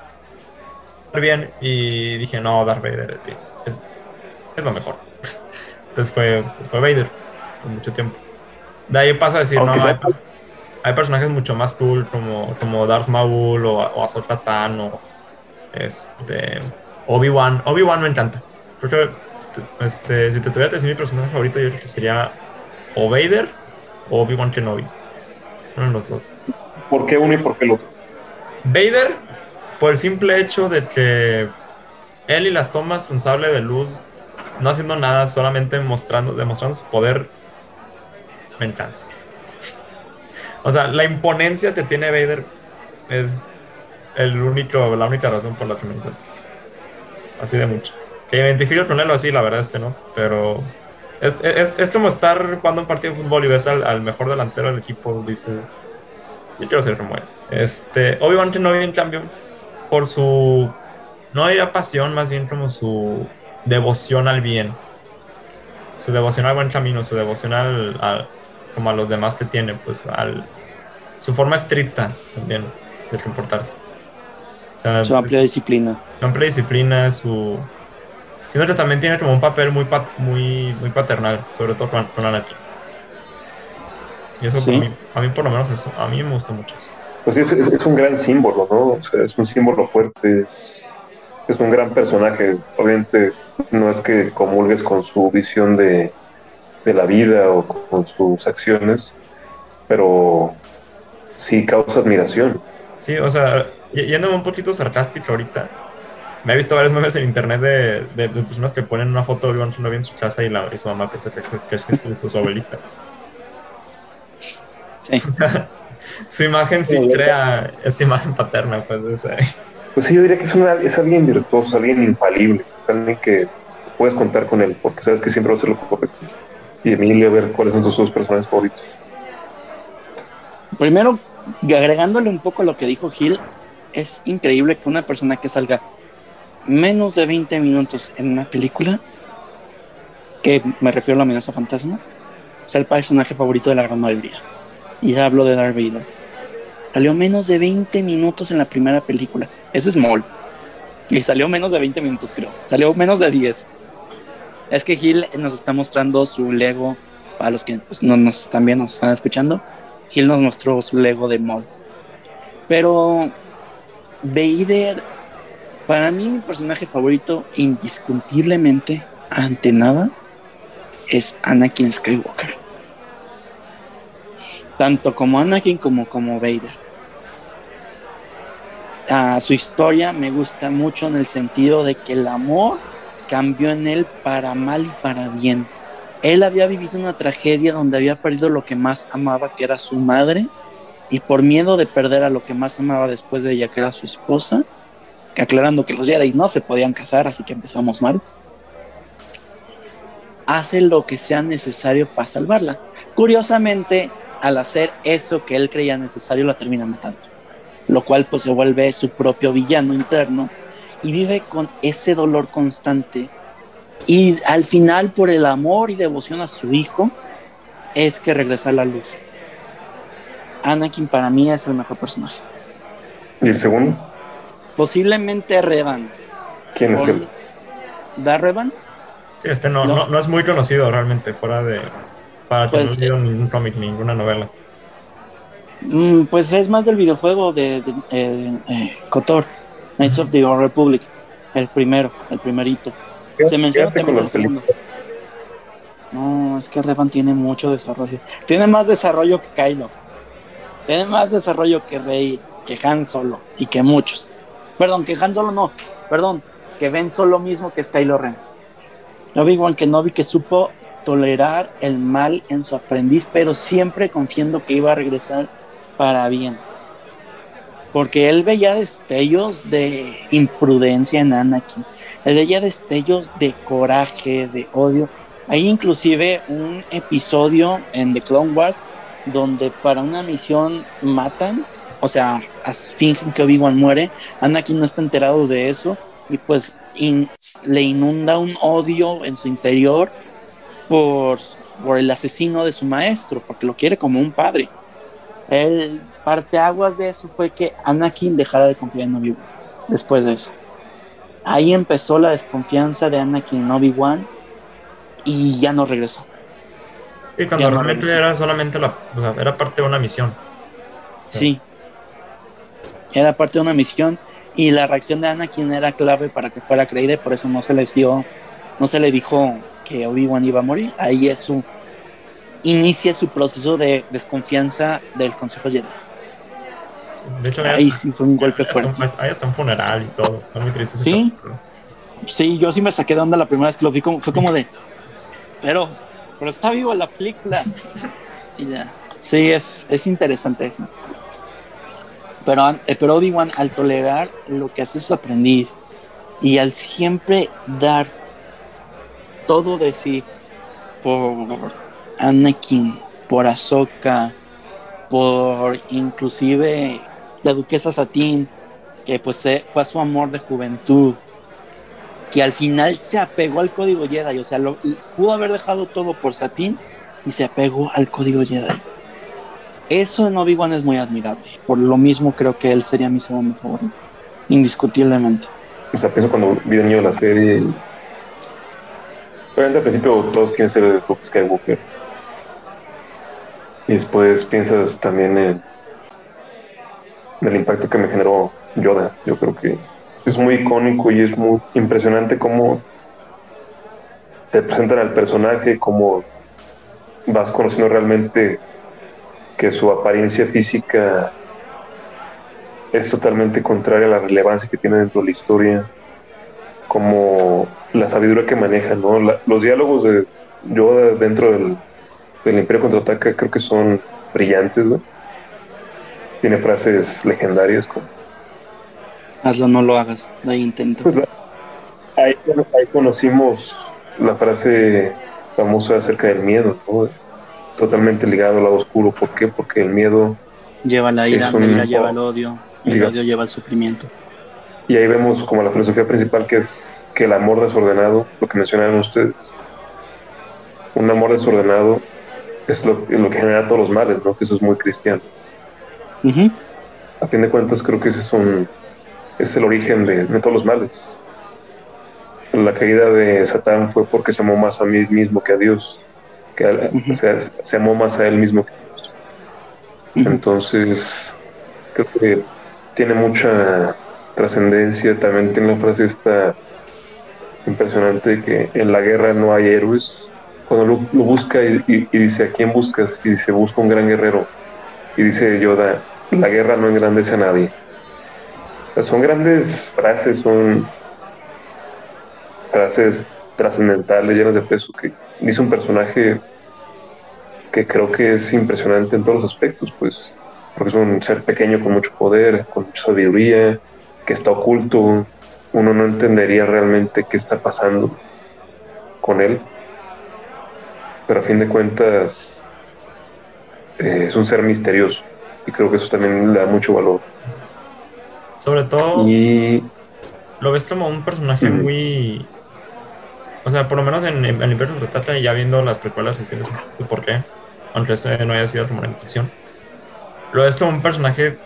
bien y dije, no, Darth Vader es bien es lo mejor. Entonces fue, fue Vader por mucho tiempo. De ahí pasa a decir, no, hay, personajes mucho más cool como, como Darth Maul o, o Ahsoka o este, Obi-Wan. Obi-Wan me encanta. Porque este, si te tuviera que decir mi personaje favorito, yo creo que sería o Vader o Obi-Wan Kenobi. Uno de los dos. ¿Por qué uno y por qué el otro? Vader, por el simple hecho de que él y las tomas con sable de luz no haciendo nada, solamente mostrando, demostrando su poder, me encanta. O sea, la imponencia que tiene Vader es el único, la única razón por la que me encanta. Así de mucho. Que identifico con él así, la verdad es que no, pero es, es, como estar jugando un partido de fútbol y ves al, mejor delantero del equipo, dices, yo quiero ser como él. Este, Obi-Wan Kenobi, en cambio, por su, no diría pasión, más bien como su devoción al bien. Su devoción al buen camino, su devoción al, como a los demás que tiene, pues al, su forma estricta también de comportarse. su amplia disciplina. Su amplia disciplina, su... Siento que también tiene como un papel muy, muy, muy paternal, sobre todo con, con Anakin. Y eso a, mí, por lo menos eso, a mí me gustó mucho eso. Pues es, es, un gran símbolo, ¿no? O sea, es un símbolo fuerte, es, es un gran personaje. Obviamente no es que comulgues con su visión de, la vida o con sus acciones, pero sí causa admiración. Sí, o sea, yéndome un poquito sarcástico ahorita, me he visto varios memes en internet de, personas que ponen una foto de Obi-Wan en su casa y, la, y su mamá piensa que, es su, abuelita. Sí. su imagen sí crea esa imagen paterna, pues. Ese. Pues sí, yo diría que es, una, es alguien virtuoso, alguien infalible, alguien que puedes contar con él, porque sabes que siempre va a ser lo correcto. Y Emilia, a ver cuáles son dos personajes favoritos. Primero, agregándole un poco a lo que dijo Gil, es increíble que una persona que salga menos de 20 minutos en una película, que me refiero a la amenaza fantasma, sea el personaje favorito de la gran mayoría. Y ya hablo de Darth Vader Salió menos de 20 minutos en la primera película. Eso es Mol. Y salió menos de 20 minutos, creo. Salió menos de 10. Es que Gil nos está mostrando su Lego. Para los que pues, no nos también nos están escuchando, Gil nos mostró su Lego de Mol. Pero Vader, para mí, mi personaje favorito, indiscutiblemente, ante nada, es Anakin Skywalker. Tanto como Anakin como como Vader su historia me gusta mucho en el sentido de que el amor cambió en él para mal y para bien. Él había vivido una tragedia donde había perdido lo que más amaba, que era su madre, y por miedo de perder a lo que más amaba después de ella, que era su esposa, aclarando que los Jedi no se podían casar, así que empezamos mal, hace lo que sea necesario para salvarla. Curiosamente, al hacer eso que él creía necesario, la termina matando, lo cual pues se vuelve su propio villano interno y vive con ese dolor constante y al final, por el amor y devoción a su hijo, es que regresa a la luz. Anakin para mí es el mejor personaje. ¿Y el segundo? Posiblemente Revan. ¿Quién es que? ¿Da Revan? Sí, este no, no, es muy conocido realmente, fuera de. Para que pues, no leído ningún cómic, ninguna novela. Mm, pues es más del videojuego de, eh, eh, Kotor, Knights of the Old Republic. El primero, el primerito. Se menciona también el segundo. No, es que Revan tiene mucho desarrollo. Tiene más desarrollo que Kylo. Tiene más desarrollo que Rey, que Han Solo y que muchos. Perdón, que Han Solo no. Perdón, que Ben Solo mismo que es Kylo Ren. Obi-Wan Kenobi que supo tolerar el mal en su aprendiz, pero siempre confiando que iba a regresar para bien. Porque él veía destellos de imprudencia en Anakin el ella destellos de coraje, de odio. Hay inclusive un episodio en The Clone Wars donde para una misión matan, o sea, fingen que Obi-Wan muere. Anakin no está enterado de eso y pues le inunda un odio en su interior por, por el asesino de su maestro, porque lo quiere como un padre. El parteaguas de eso fue que Anakin dejara de confiar en Obi-Wan después de eso. Ahí empezó la desconfianza de Anakin en Obi-Wan y ya no regresó. Sí, cuando realmente era solamente la, era parte de una misión. Sí. Era parte de una misión y la reacción de Anakin era clave para que fuera creída, por eso no se le dio, no se le dijo que Obi-Wan iba a morir. Ahí es su inicia su proceso de desconfianza del Consejo Jedi. De hecho, ahí sí fue un golpe fuerte. ahí está un funeral y todo. muy triste sí. Sí, yo sí me saqué de onda la primera vez que lo vi. Como, fue como de. Pero, pero está vivo la película. y ya. Sí, es, es interesante eso. Pero, eh, pero Obi-Wan, al tolerar lo que hace su aprendiz y al siempre dar todo de sí por Anakin, por Ahsoka, por inclusive la duquesa Satín, que pues fue a su amor de juventud, que al final se apegó al código Jedi, o sea, lo, pudo haber dejado todo por Satín y se apegó al código Jedi. Eso en Obi-Wan es muy admirable. Por lo mismo creo que él sería mi segundo favorito, indiscutiblemente. O sea, pienso cuando vi de niño la serie. Obviamente al principio todos quieren ser Luke Skywalker. Y después piensas también en del impacto que me generó Yoda. Yo creo que es muy icónico y es muy impresionante cómo te presentan al personaje, cómo vas conociendo realmente que su apariencia física es totalmente contraria a la relevancia que tiene dentro de la historia, como la sabiduría que maneja, ¿no? los diálogos de Yoda dentro del, del Imperio Contraataca creo que son brillantes, ¿no? Tiene frases legendarias como hazlo no lo hagas ahí intento pues ahí, conocimos la frase famosa acerca del miedo totalmente ligado al lado oscuro ¿por qué? porque el miedo lleva la ira, la ira lleva el odio el odio lleva el sufrimiento y ahí vemos como la filosofía principal que es que el amor desordenado lo que mencionaron ustedes un amor desordenado es lo, lo que genera todos los males, ¿no? Que eso es muy cristiano. A fin de cuentas, creo que ese es, un, es el origen de, todos los males. La caída de Satán fue porque se amó más a mí mismo que a Dios, que se, amó más a él mismo que a Dios. Entonces, creo que tiene mucha trascendencia. También tiene la frase esta impresionante que en la guerra no hay héroes. Cuando lo, busca y, y, dice, ¿a quién buscas? Y dice, busca un gran guerrero. Y dice Yoda, la guerra no engrandece a nadie. son grandes frases, son frases trascendentales, llenas de peso, que dice un personaje que creo que es impresionante en todos los aspectos, pues, porque es un ser pequeño con mucho poder, con mucha sabiduría, que está oculto, uno no entendería realmente qué está pasando con él, pero a fin de cuentas eh, es un ser misterioso y creo que eso también le da mucho valor. Sobre todo, y... lo ves como un personaje muy o sea, por lo menos en, el Imperio Contraataca, ya viendo las precuelas, entiendes por qué, aunque ese no haya sido la intención. Lo es como un personaje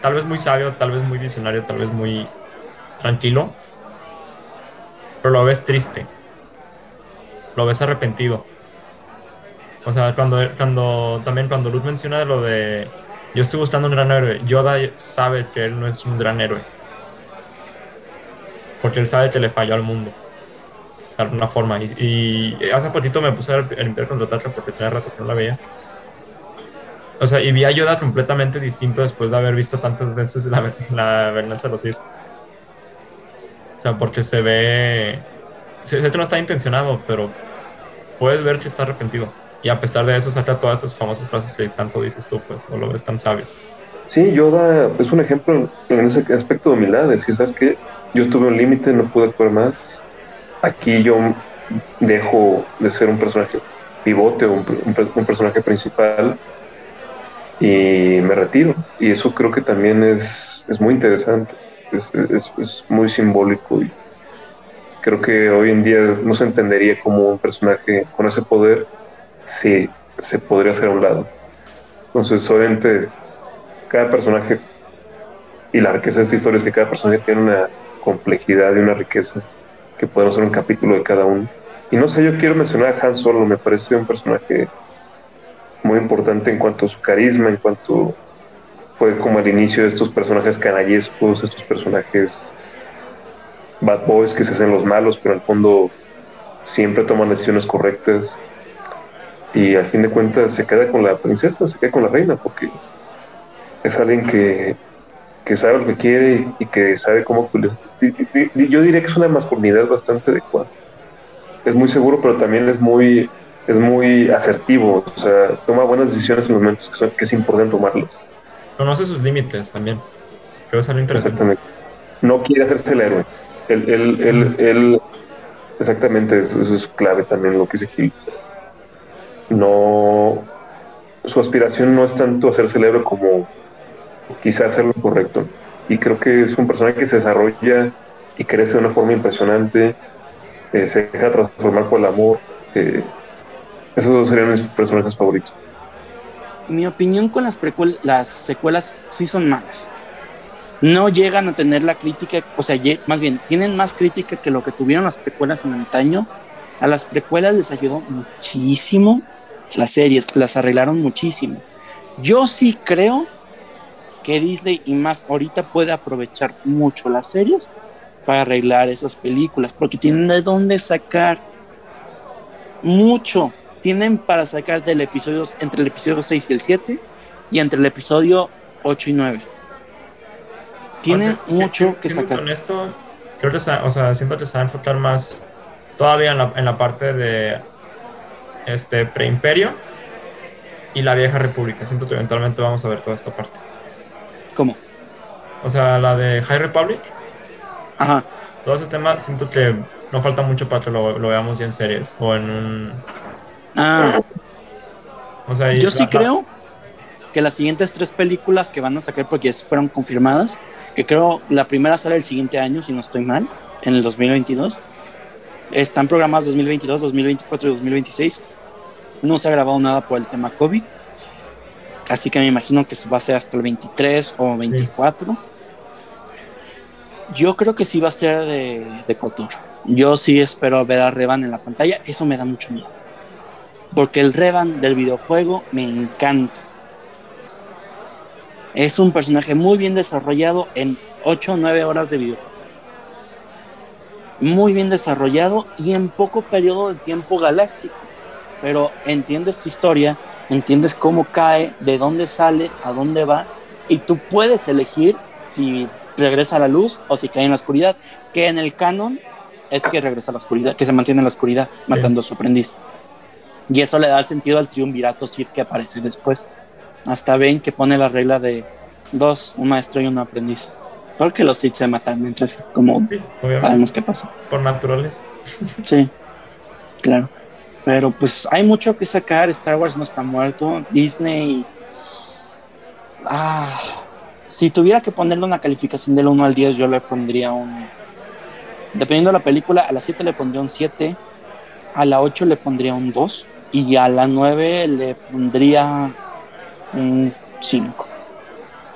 tal vez muy sabio, tal vez muy visionario, tal vez muy tranquilo, pero lo ves triste, lo ves arrepentido. O sea, cuando, cuando también cuando Luz menciona lo de yo estoy buscando un gran héroe, Yoda sabe que él no es un gran héroe, porque él sabe que le falló al mundo de alguna forma. Y, hace poquito me puse a limpiar contratarla porque tenía rato que no la veía. O sea, y vi a Yoda completamente distinto después de haber visto tantas veces la, la venganza de los Sith. O sea, porque se ve. Sé que no está intencionado, pero puedes ver que está arrepentido. Y a pesar de eso, saca todas esas famosas frases que tanto dices tú, pues, o lo ves tan sabio. Sí, Yoda es un ejemplo en ese aspecto de humildad. decir, ¿sabes qué? Yo tuve un límite, no pude actuar más aquí yo dejo de ser un personaje pivote o un, personaje principal y me retiro. Y eso creo que también es, es muy interesante, es, es, muy simbólico y creo que hoy en día no se entendería como un personaje con ese poder si se podría hacer a un lado. Entonces, obviamente, cada personaje y la riqueza de esta historia es que cada personaje tiene una complejidad y una riqueza que podemos hacer un capítulo de cada uno. Y no sé, yo quiero mencionar a Han Solo, me pareció un personaje muy importante en cuanto a su carisma, en cuanto fue como el inicio de estos personajes canallescos, estos personajes bad boys que se hacen los malos, pero al fondo siempre toman decisiones correctas. Y al fin de cuentas se queda con la princesa, se queda con la reina, porque es alguien que que sabe lo que quiere y que sabe cómo... Yo diría que es una masculinidad bastante adecuada. Es muy seguro, pero también es muy, es muy asertivo. O sea, toma buenas decisiones en momentos que, es importante tomarlas. Conoce sus límites también. Creo que es interesante. Exactamente. No quiere hacerse el héroe. Él, él, él, él exactamente, eso, es clave también lo que dice Gil. No, su aspiración no es tanto hacerse el héroe como quizá hacer lo correcto. Y creo que es un personaje que se desarrolla y crece de una forma impresionante, eh, se deja transformar por el amor. Eh, esos serían mis personajes favoritos. Mi opinión con las, las secuelas sí son malas. No llegan a tener la crítica, o sea, más bien, tienen más crítica que lo que tuvieron las precuelas en antaño. A las precuelas les ayudó muchísimo las series, las arreglaron muchísimo. Yo sí creo que Disney y más ahorita puede aprovechar mucho las series para arreglar esas películas, porque tienen de dónde sacar mucho. Tienen para sacar del episodio, entre el episodio 6 y el 7 y entre el episodio 8 y 9. Tienen mucho que sacar. Con esto, creo que o sea, siento que se va a enfocar más todavía en la, en la parte de este preimperio y la vieja república. Siento que eventualmente vamos a ver toda esta parte. ¿Cómo? O sea, la de High Republic. Ajá. Todo ese tema siento que no falta mucho para que lo, veamos ya en series o en un... Ah. O sea, Yo sí creo que las siguientes tres películas que van a sacar, porque fueron confirmadas, que creo la primera sale el siguiente año, si no estoy mal, en el 2022. Están programadas 2022, 2024 y 2026. No se ha grabado nada por el tema COVID. Así que me imagino que va a ser hasta el 23 o 24. Yo creo que sí va a ser de, de Yo sí espero ver a Revan en la pantalla. Eso me da mucho miedo. Porque el Revan del videojuego me encanta. Es un personaje muy bien desarrollado en 8 o 9 horas de videojuego. Muy bien desarrollado y en poco periodo de tiempo galáctico. Pero entiendes su historia, entiendes cómo cae, de dónde sale, a dónde va, y tú puedes elegir si regresa a la luz o si cae en la oscuridad, que en el canon es que regresa a la oscuridad, que se mantiene en la oscuridad, matando a su aprendiz. Y eso le da sentido al triunvirato Sith que aparece después. Hasta ven que pone la regla de dos, un maestro y un aprendiz. Porque los Sith se matan entre sí, como sabemos qué pasa. Por naturales. Sí, claro. Pero pues hay mucho que sacar. Star Wars no está muerto. Disney. Ah, si tuviera que ponerle una calificación del 1 al 10, yo le pondría un. Dependiendo de la película, a la 7 le pondría un 7, a la 8 le pondría un 2 y a la 9 le pondría un 5.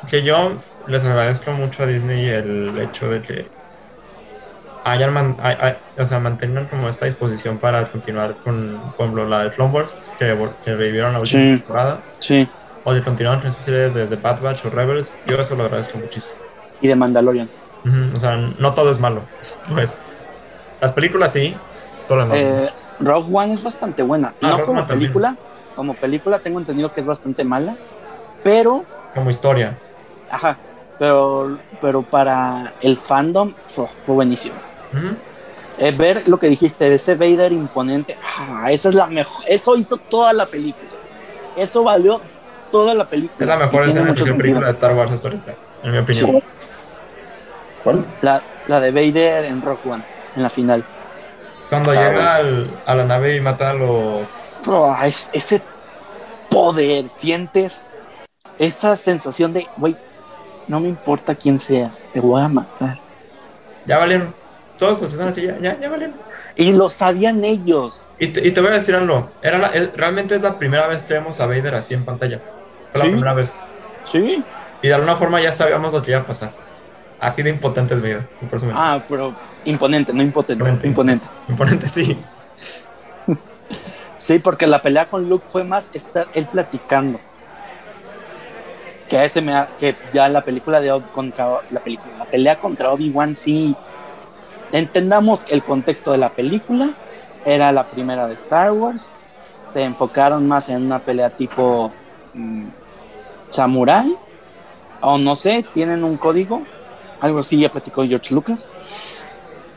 Que yo les agradezco mucho a Disney el hecho de que hayan man, o sea, mantengan como esta disposición para continuar con, con la de Clone Wars, que, que revivieron la última temporada. Sí. O de continuar con esta serie de The Bad Batch o Rebels. Yo esto lo agradezco muchísimo. Y de Mandalorian. o sea, no todo es malo. Pues las películas sí, todo lo demás. Eh, Rogue One es bastante buena. Ah, no como película. Como película tengo entendido que es bastante mala. Pero. Como historia. Ajá. Pero, pero para el fandom fue buenísimo. Eh, ver lo que dijiste, ese Vader imponente, ah, esa es la mejor, eso hizo toda la película. Eso valió toda la película. Es la mejor escena de película de Star Wars hasta ahorita, en mi opinión. ¿Cuál? La, la, de Vader en Rock One, en la final. Cuando ah, llega a la nave y mata a los. Oh, ese poder, sientes esa sensación de, güey, no me importa quién seas, te voy a matar. Ya valieron. Todos los que ya, ya, ya valieron. Y lo sabían ellos. Y te, y te voy a decir algo. Era realmente es la primera vez que vemos a Vader así en pantalla. Fue la primera vez. Sí. Y de alguna forma ya sabíamos lo que iba a pasar. Así de impotente es Vader. Ah, pero imponente, no impotente. Imponente. Imponente, imponente sí. sí, porque la pelea con Luke fue más estar él platicando. Que ese me que ya la película de contra la película, la pelea contra Obi-Wan sí entendamos el contexto de la película, era la primera de Star Wars, se enfocaron más en una pelea tipo mm, samurai, o no sé, tienen un código, algo así ya platicó George Lucas.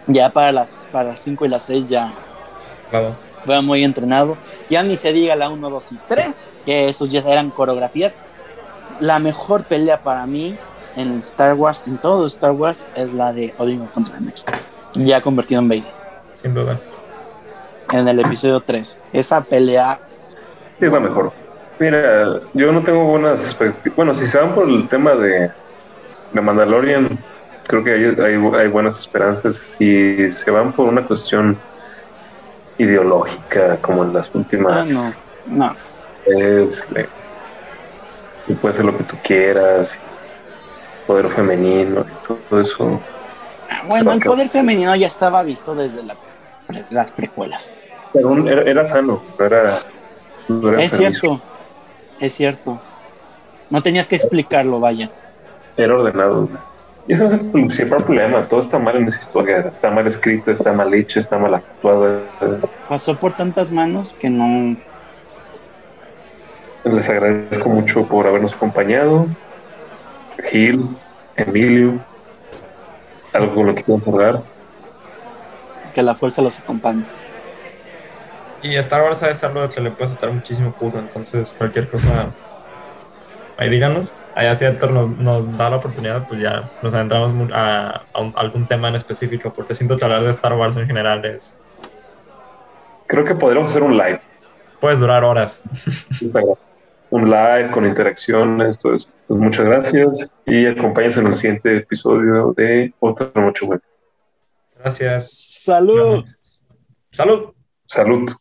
Ya para las para 5 y las 6 ya fue muy entrenado. Ya ni se diga la 1, 2 y 3, que esos ya eran coreografías. La mejor pelea para mí en Star Wars, en todo Star Wars, es la de Obi-Wan contra Anakin ya convertido en Vader. Sin duda. En el episodio 3. Esa pelea. es la mejor. Mira, yo no tengo buenas Bueno, si se van por el tema de, de Mandalorian, creo que hay, hay, buenas esperanzas. Si se van por una cuestión ideológica, como en las últimas. Ah, no, no. Es. Y puede ser lo que tú quieras, poder femenino y todo eso bueno, el poder femenino ya estaba visto desde las precuelas. era, sano, era, es cierto, es cierto. No tenías que explicarlo, vaya. Era ordenado. Y ese es el principal problema. Todo está mal en esa historia. Está mal escrito, está mal hecho, está mal actuado. Pasó por tantas manos que no. Les agradezco mucho por habernos acompañado. Gil, Emilio, algo con lo que quieran cerrar. Que la fuerza los acompañe. Y Star Wars es algo que le puede soltar muchísimo jugo, entonces cualquier cosa, ahí díganos. Ahí así nos, nos da la oportunidad, pues ya nos adentramos a, algún tema en específico, porque siento que hablar de Star Wars en general es... Creo que podríamos hacer un live. Puedes durar horas. Un live con interacciones, todo eso. Pues muchas gracias y acompáñenos en el siguiente episodio de Otra Noche Web. Gracias. Salud. Salud. Salud.